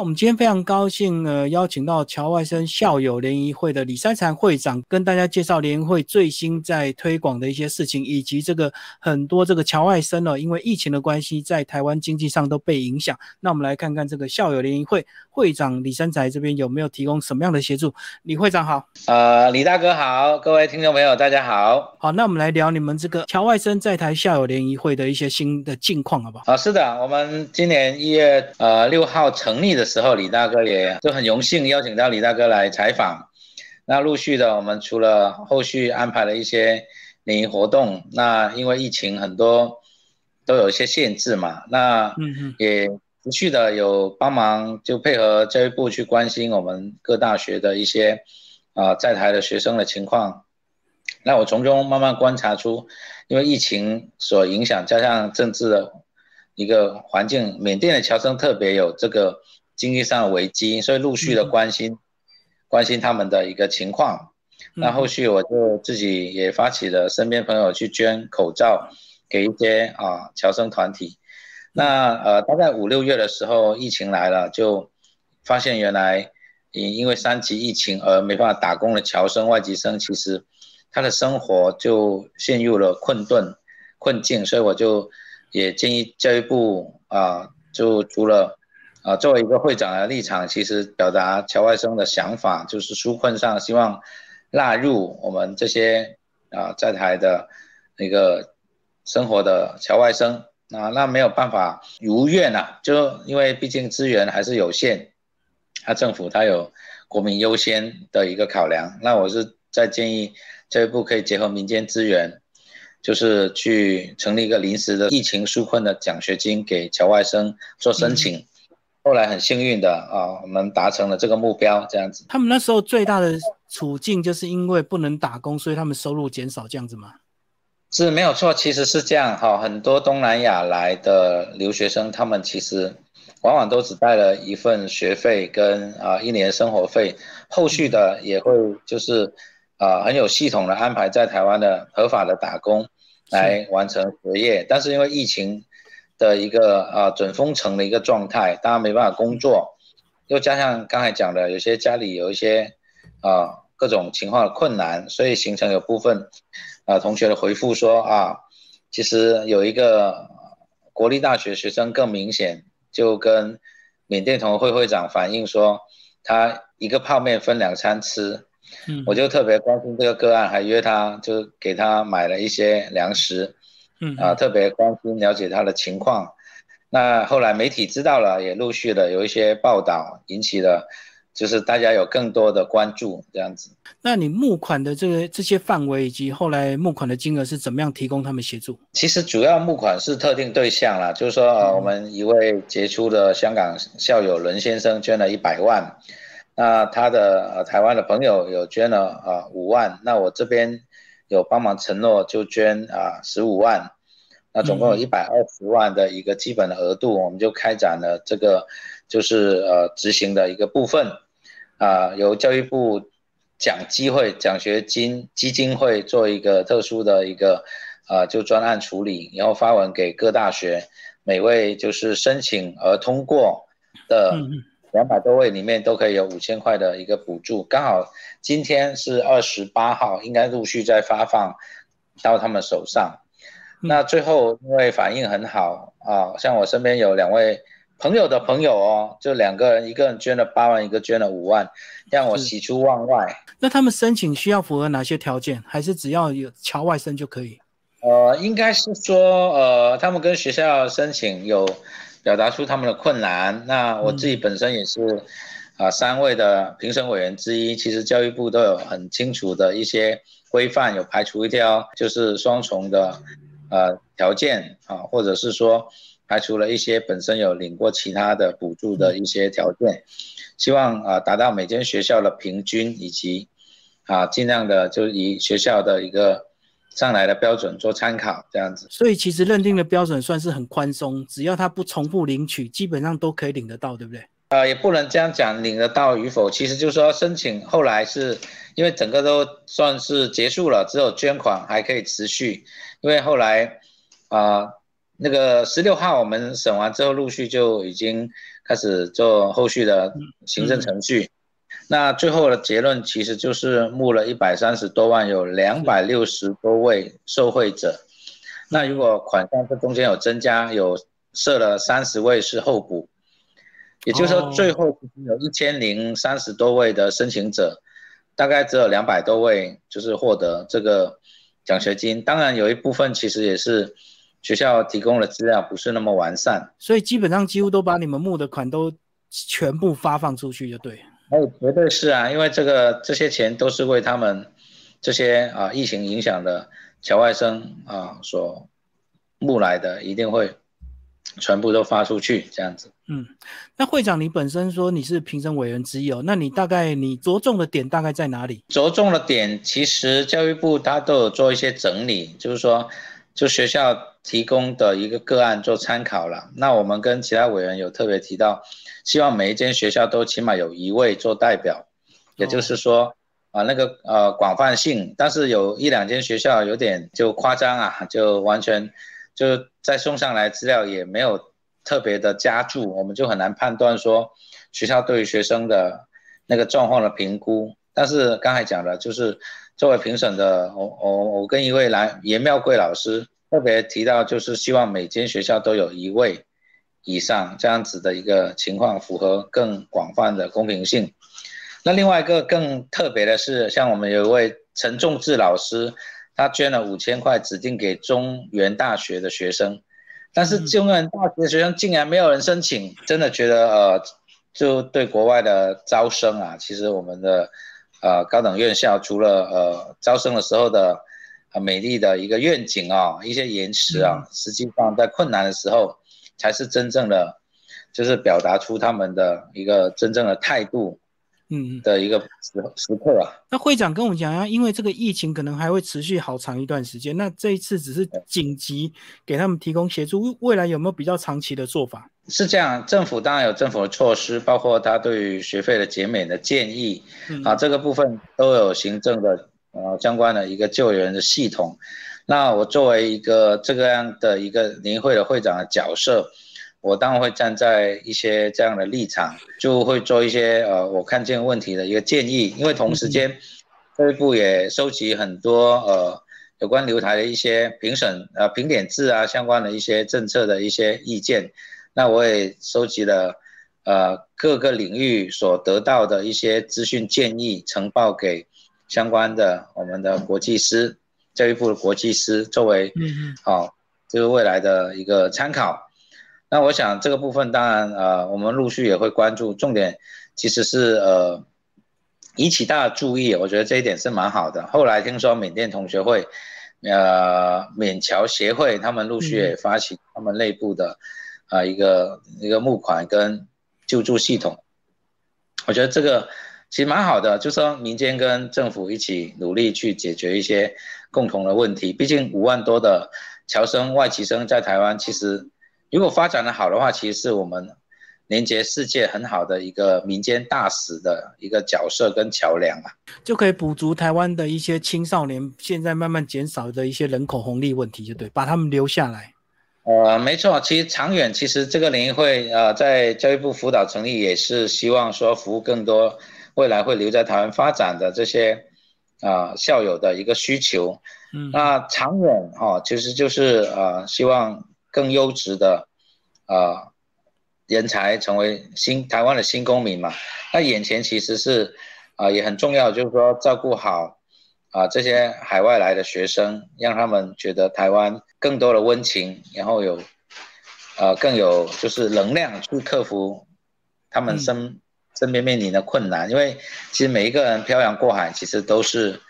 我们今天非常高兴，呃，邀请到侨外生校友联谊会的李三禅会长，跟大家介绍联谊会最新在推广的一些事情，以及这个很多这个侨外生呢，因为疫情的关系，在台湾经济上都被影响。那我们来看看这个校友联谊会会长李三才这边有没有提供什么样的协助？李会长好，呃，李大哥好，各位听众朋友大家好。好，那我们来聊你们这个侨外生在台校友联谊会的一些新的近况，好不好？啊，是的，我们今年一月呃六号成立的时候，李大哥也就很荣幸邀请到李大哥来采访。那陆续的，我们除了后续安排了一些联谊活动，那因为疫情很多都有一些限制嘛，那也持续的有帮忙，就配合教育部去关心我们各大学的一些啊在台的学生的情况。那我从中慢慢观察出，因为疫情所影响，加上政治的一个环境，缅甸的侨生特别有这个。经济上的危机，所以陆续的关心关心他们的一个情况。那后续我就自己也发起了身边朋友去捐口罩给一些啊侨生团体。那呃大概五六月的时候，疫情来了，就发现原来因因为三级疫情而没办法打工的侨生外籍生，其实他的生活就陷入了困顿困境。所以我就也建议教育部啊，就除了啊，作为一个会长的立场，其实表达乔外生的想法，就是纾困上希望纳入我们这些啊在台的那个生活的乔外生啊，那没有办法如愿呐，就因为毕竟资源还是有限，他政府他有国民优先的一个考量，那我是在建议教育部可以结合民间资源，就是去成立一个临时的疫情纾困的奖学金给乔外生做申请。后来很幸运的啊，我们达成了这个目标，这样子。他们那时候最大的处境就是因为不能打工，所以他们收入减少，这样子吗？是没有错，其实是这样哈。很多东南亚来的留学生，他们其实往往都只带了一份学费跟啊一年生活费，后续的也会就是啊很有系统的安排在台湾的合法的打工来完成学业，但是因为疫情。的一个啊准封城的一个状态，大家没办法工作，又加上刚才讲的有些家里有一些啊各种情况的困难，所以形成有部分啊同学的回复说啊，其实有一个国立大学学生更明显，就跟缅甸同会会长反映说，他一个泡面分两餐吃，嗯，我就特别关心这个个案，还约他就给他买了一些粮食。嗯啊，特别关心了解他的情况。那后来媒体知道了，也陆续的有一些报道，引起了就是大家有更多的关注这样子。那你募款的这个这些范围以及后来募款的金额是怎么样提供他们协助？其实主要募款是特定对象啦，就是说呃，我们一位杰出的香港校友伦先生捐了一百万，那他的呃台湾的朋友有捐了啊五万，那我这边。有帮忙承诺就捐啊十五万，那总共有一百二十万的一个基本的额度，我们就开展了这个就是呃执行的一个部分，啊由教育部奖机会奖学金基金会做一个特殊的一个啊就专案处理，然后发文给各大学，每位就是申请而通过的。两百多位里面都可以有五千块的一个补助，刚好今天是二十八号，应该陆续在发放到他们手上。那最后因为反应很好啊，像我身边有两位朋友的朋友哦，就两个人，一个人捐了八万，一个捐了五万，让我喜出望外。那他们申请需要符合哪些条件？还是只要有侨外生就可以？呃，应该是说呃，他们跟学校申请有。表达出他们的困难。那我自己本身也是啊，三位的评审委员之一。其实教育部都有很清楚的一些规范，有排除一条就是双重的呃条件啊，或者是说排除了一些本身有领过其他的补助的一些条件，希望啊达到每间学校的平均，以及啊尽量的就以学校的一个。上来的标准做参考，这样子。所以其实认定的标准算是很宽松，只要他不重复领取，基本上都可以领得到，对不对？呃，也不能这样讲，领得到与否，其实就是说申请后来是因为整个都算是结束了，只有捐款还可以持续。因为后来啊，那个十六号我们审完之后，陆续就已经开始做后续的行政程序。那最后的结论其实就是募了一百三十多万，有两百六十多位受惠者。那如果款项这中间有增加，有设了三十位是候补，也就是说最后有一千零三十多位的申请者，大概只有两百多位就是获得这个奖学金。当然有一部分其实也是学校提供的资料不是那么完善，所以基本上几乎都把你们募的款都全部发放出去就对。哎，绝对是啊，因为这个这些钱都是为他们这些啊疫情影响的侨外生啊所募来的，一定会全部都发出去这样子。嗯，那会长你本身说你是评审委员之一哦，那你大概你着重的点大概在哪里？着重的点其实教育部他都有做一些整理，就是说就学校提供的一个个案做参考了。那我们跟其他委员有特别提到。希望每一间学校都起码有一位做代表，也就是说，啊那个呃广泛性，但是有一两间学校有点就夸张啊，就完全就再送上来资料也没有特别的加注，我们就很难判断说学校对于学生的那个状况的评估。但是刚才讲的，就是作为评审的，我我我跟一位来严妙贵老师特别提到，就是希望每间学校都有一位。以上这样子的一个情况，符合更广泛的公平性。那另外一个更特别的是，像我们有一位陈仲志老师，他捐了五千块，指定给中原大学的学生，但是中原大学的学生竟然没有人申请，真的觉得呃，就对国外的招生啊，其实我们的呃高等院校除了呃招生的时候的呃美丽的一个愿景啊，一些延迟啊，实际上在困难的时候。才是真正的，就是表达出他们的一个真正的态度，嗯，的一个时时刻啊。那会长跟我们讲啊，因为这个疫情可能还会持续好长一段时间，那这一次只是紧急给他们提供协助，未来有没有比较长期的做法？是这样，政府当然有政府的措施，包括他对于学费的减免的建议，啊，这个部分都有行政的呃相关的一个救援的系统。那我作为一个这个样的一个年会的会长的角色，我当然会站在一些这样的立场，就会做一些呃我看见问题的一个建议。因为同时间，教育部也收集很多呃有关留台的一些评审呃评点制啊相关的一些政策的一些意见。那我也收集了呃各个领域所得到的一些资讯建议，呈报给相关的我们的国际师。教育部的国际师作为，嗯嗯，好，就是未来的一个参考。那我想这个部分当然，呃，我们陆续也会关注。重点其实是呃引起大家注意，我觉得这一点是蛮好的。后来听说缅甸同学会，呃，缅侨协会他们陆续也发起他们内部的啊一个一个募款跟救助系统。我觉得这个其实蛮好的，就说民间跟政府一起努力去解决一些。共同的问题，毕竟五万多的侨生、外籍生在台湾，其实如果发展的好的话，其实是我们连接世界很好的一个民间大使的一个角色跟桥梁啊，就可以补足台湾的一些青少年现在慢慢减少的一些人口红利问题，就对，把他们留下来。呃，没错，其实长远，其实这个联谊会呃，在教育部辅导成立，也是希望说服务更多未来会留在台湾发展的这些。啊，校友的一个需求，嗯，那长远哈，其实就是呃，希望更优质的，呃，人才成为新台湾的新公民嘛。那眼前其实是啊，也很重要，就是说照顾好啊这些海外来的学生，让他们觉得台湾更多的温情，然后有呃更有就是能量去克服他们身。身边面临的困难，因为其实每一个人漂洋过海，其实都是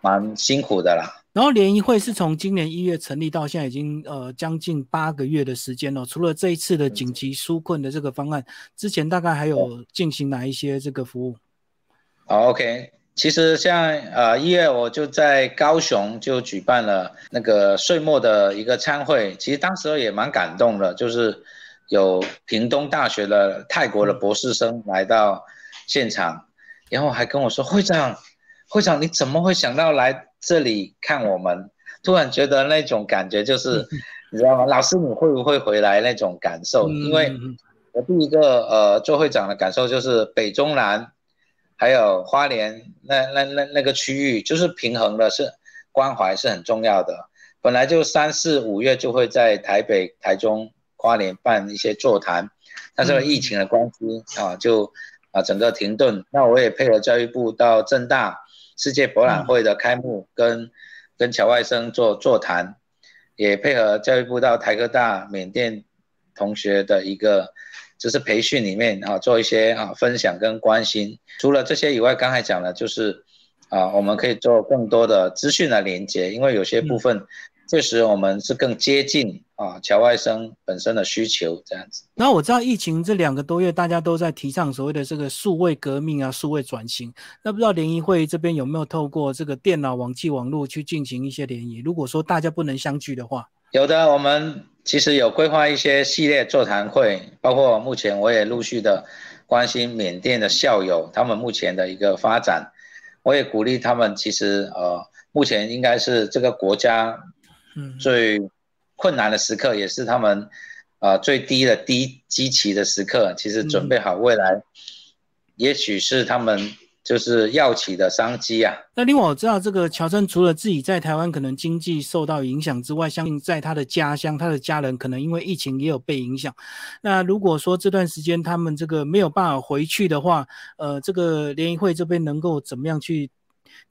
蛮辛苦的啦。然后联谊会是从今年一月成立到现在，已经呃将近八个月的时间了。除了这一次的紧急纾困的这个方案，之前大概还有进行哪一些这个服务？好，OK，其实像呃一月我就在高雄就举办了那个岁末的一个参会，其实当时也蛮感动的，就是。有屏东大学的泰国的博士生来到现场，然后还跟我说：“会长，会长，你怎么会想到来这里看我们？”突然觉得那种感觉就是，你知道吗？老师，你会不会回来那种感受？因为我第一个呃做会长的感受就是北中南，还有花莲那那那那个区域，就是平衡的是关怀是很重要的。本来就三四五月就会在台北、台中、花莲办一些座谈，但是疫情的关系啊，就啊整个停顿。那我也配合教育部到正大世界博览会的开幕，跟跟侨外生做座谈，也配合教育部到台科大缅甸同学的一个就是培训里面啊，做一些啊分享跟关心。除了这些以外，刚才讲了就是啊，我们可以做更多的资讯的连接，因为有些部分。确实，我们是更接近啊侨外生本身的需求这样子。那我知道疫情这两个多月，大家都在提倡所谓的这个数位革命啊、数位转型。那不知道联谊会这边有没有透过这个电脑、网际网络去进行一些联谊？如果说大家不能相聚的话，有的，我们其实有规划一些系列座谈会，包括目前我也陆续的关心缅甸的校友他们目前的一个发展，我也鼓励他们，其实呃，目前应该是这个国家。最困难的时刻，也是他们啊最低的低基期的时刻。其实准备好未来，也许是他们就是药企的商机啊。那另外我知道，这个乔森除了自己在台湾可能经济受到影响之外，相信在他的家乡，他的家人可能因为疫情也有被影响。那如果说这段时间他们这个没有办法回去的话，呃，这个联谊会这边能够怎么样去？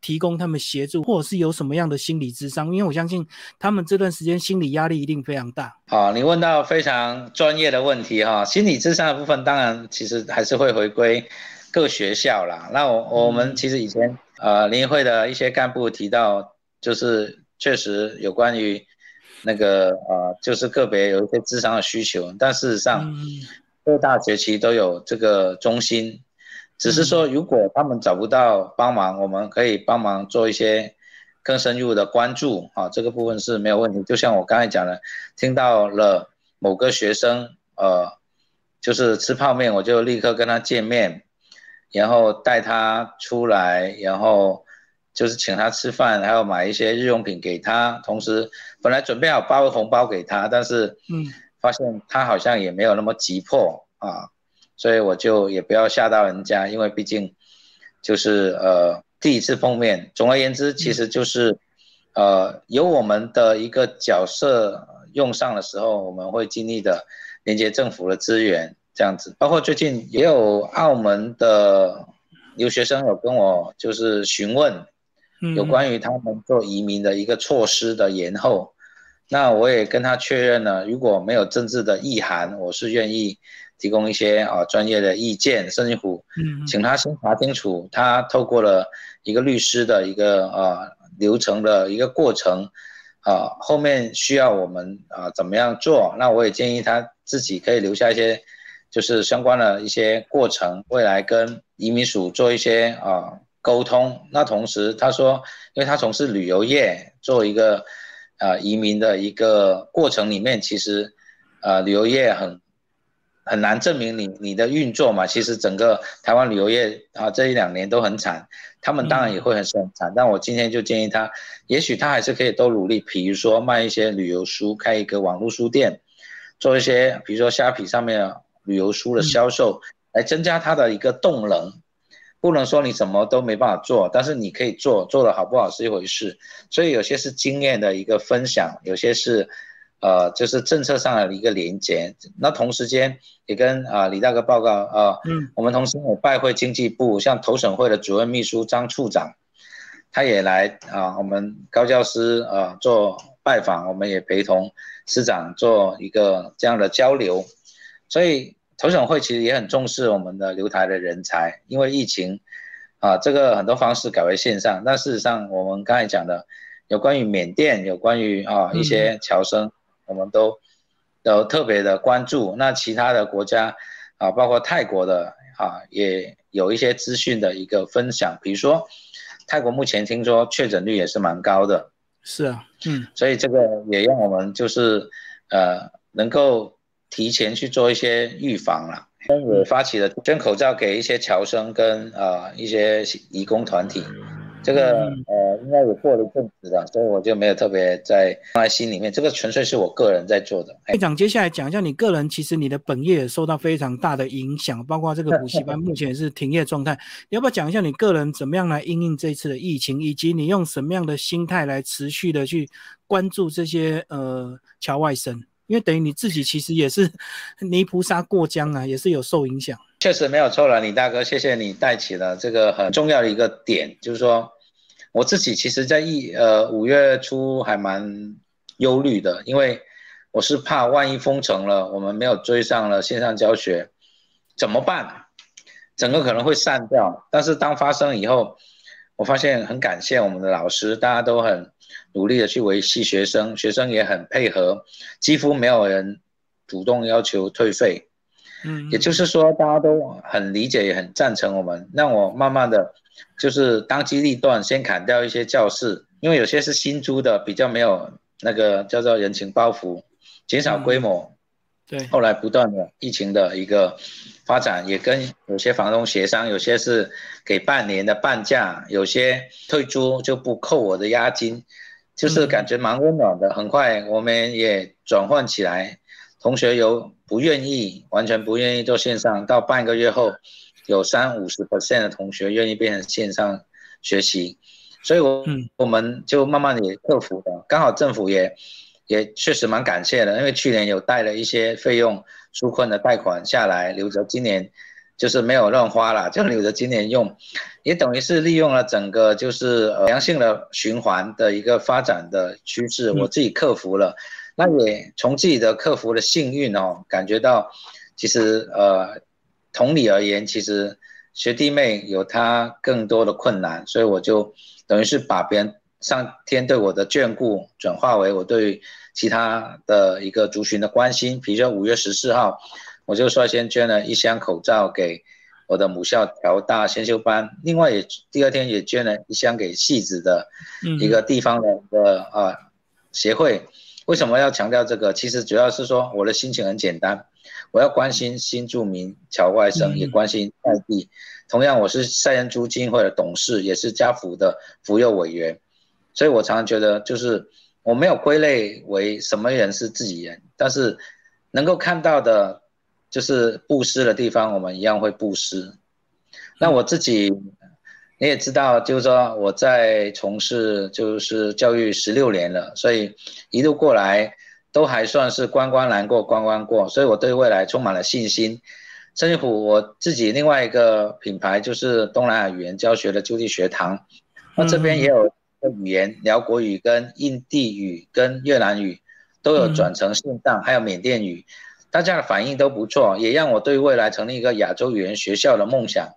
提供他们协助，或者是有什么样的心理智商？因为我相信他们这段时间心理压力一定非常大。好，你问到非常专业的问题哈，心理智商的部分当然其实还是会回归各学校啦。那我我们其实以前呃联谊会的一些干部提到，就是确实有关于那个呃就是个别有一些智商的需求，但事实上各大学期都有这个中心。只是说，如果他们找不到帮忙，我们可以帮忙做一些更深入的关注啊，这个部分是没有问题。就像我刚才讲的，听到了某个学生，呃，就是吃泡面，我就立刻跟他见面，然后带他出来，然后就是请他吃饭，还要买一些日用品给他。同时，本来准备好包个红包给他，但是，嗯，发现他好像也没有那么急迫啊。所以我就也不要吓到人家，因为毕竟就是呃第一次碰面。总而言之，其实就是呃有我们的一个角色用上的时候，我们会尽力的连接政府的资源，这样子。包括最近也有澳门的留学生有跟我就是询问，有关于他们做移民的一个措施的延后。那我也跟他确认了，如果没有政治的意涵，我是愿意。提供一些啊专业的意见，甚至乎，嗯，请他先查清楚，他透过了一个律师的一个呃流程的一个过程，啊，后面需要我们啊怎么样做？那我也建议他自己可以留下一些，就是相关的一些过程，未来跟移民署做一些啊沟通。那同时他说，因为他从事旅游业，做一个啊移民的一个过程里面，其实啊旅游业很。很难证明你你的运作嘛？其实整个台湾旅游业啊，这一两年都很惨，他们当然也会很很惨。但我今天就建议他，也许他还是可以多努力，比如说卖一些旅游书，开一个网络书店，做一些比如说虾皮上面旅游书的销售，来增加他的一个动能。不能说你什么都没办法做，但是你可以做，做的好不好是一回事。所以有些是经验的一个分享，有些是。呃，就是政策上的一个连接。那同时间也跟啊李大哥报告啊，嗯，我们同时也拜会经济部，像投审会的主任秘书张处长，他也来啊，我们高教师啊做拜访，我们也陪同师长做一个这样的交流。所以投审会其实也很重视我们的留台的人才，因为疫情啊，这个很多方式改为线上，但事实上我们刚才讲的有关于缅甸，有关于啊一些侨生。我们都都特别的关注，那其他的国家啊，包括泰国的啊，也有一些资讯的一个分享。比如说，泰国目前听说确诊率也是蛮高的。是啊，嗯，所以这个也让我们就是呃，能够提前去做一些预防了。也发起了捐口罩给一些侨生跟呃一些义工团体。这个呃，应该也过了一阵子了，所以我就没有特别在放在心里面。这个纯粹是我个人在做的。会长，接下来讲一下你个人，其实你的本业也受到非常大的影响，包括这个补习班目前也是停业状态。你要不要讲一下你个人怎么样来应应这次的疫情，以及你用什么样的心态来持续的去关注这些呃侨外生？因为等于你自己其实也是 泥菩萨过江啊，也是有受影响。确实没有错了，李大哥，谢谢你带起了这个很重要的一个点，就是说我自己其实在一呃五月初还蛮忧虑的，因为我是怕万一封城了，我们没有追上了线上教学怎么办？整个可能会散掉。但是当发生以后，我发现很感谢我们的老师，大家都很。努力的去维系学生，学生也很配合，几乎没有人主动要求退费。嗯，也就是说，大家都很理解，也很赞成我们。让我慢慢的，就是当机立断，先砍掉一些教室，因为有些是新租的，比较没有那个叫做人情包袱，减少规模。对，后来不断的疫情的一个发展，也跟有些房东协商，有些是给半年的半价，有些退租就不扣我的押金，就是感觉蛮温暖的。很快我们也转换起来，同学有不愿意，完全不愿意做线上，到半个月后，有三五十 percent 的同学愿意变成线上学习，所以我我们就慢慢也克服的，刚好政府也。也确实蛮感谢的，因为去年有贷了一些费用纾困的贷款下来，留着今年就是没有乱花了，就留着今年用，也等于是利用了整个就是良性的循环的一个发展的趋势，我自己克服了，那也从自己的克服的幸运哦，感觉到其实呃，同理而言，其实学弟妹有他更多的困难，所以我就等于是把别人上天对我的眷顾转化为我对。其他的一个族群的关心，比如说五月十四号，我就率先捐了一箱口罩给我的母校调大先修班，另外也第二天也捐了一箱给戏子的一个地方的一个啊协会。为什么要强调这个？其实主要是说我的心情很简单，我要关心新住民侨外生，也关心外地。同样，我是赛恩基金会的董事，也是家福的福幼委员，所以我常常觉得就是。我没有归类为什么人是自己人，但是能够看到的，就是布施的地方，我们一样会布施。那我自己，你也知道，就是说我在从事就是教育十六年了，所以一路过来都还算是关关难过关关过，所以我对未来充满了信心。甚至乎我自己另外一个品牌就是东南亚语言教学的就地学堂，那这边也有。的语言，辽国语、跟印地语、跟越南语都有转成线上，还有缅甸语，大家的反应都不错，也让我对未来成立一个亚洲语言学校的梦想，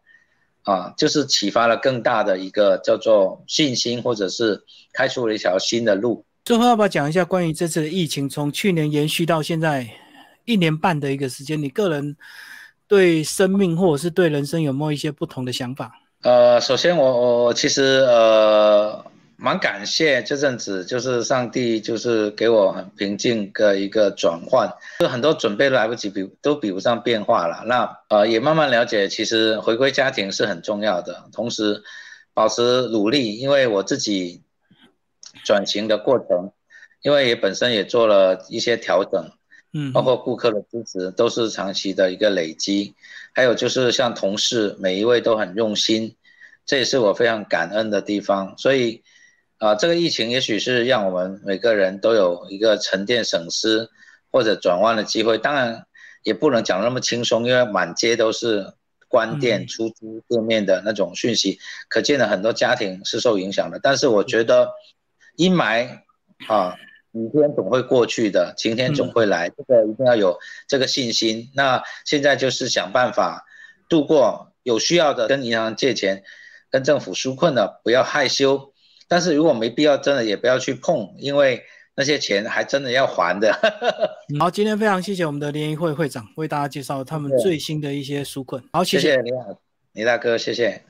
啊，就是启发了更大的一个叫做信心，或者是开出了一条新的路。最后要不要讲一下关于这次的疫情，从去年延续到现在一年半的一个时间，你个人对生命或者是对人生有没有一些不同的想法？呃，首先我我其实呃。蛮感谢这阵子，就是上帝就是给我很平静的一个转换，就很多准备都来不及，比都比不上变化了。那呃也慢慢了解，其实回归家庭是很重要的，同时保持努力，因为我自己转型的过程，因为也本身也做了一些调整，嗯，包括顾客的支持都是长期的一个累积，还有就是像同事每一位都很用心，这也是我非常感恩的地方，所以。啊，这个疫情也许是让我们每个人都有一个沉淀、省思或者转弯的机会。当然，也不能讲那么轻松，因为满街都是关店、出租店面的那种讯息，可见的很多家庭是受影响的。但是我觉得，阴霾啊，雨天总会过去的，晴天总会来，这个一定要有这个信心。那现在就是想办法度过，有需要的跟银行借钱，跟政府纾困的不要害羞。但是如果没必要，真的也不要去碰，因为那些钱还真的要还的。好，今天非常谢谢我们的联谊会会长为大家介绍他们最新的一些纾困。好，谢谢你好，李大哥，谢谢。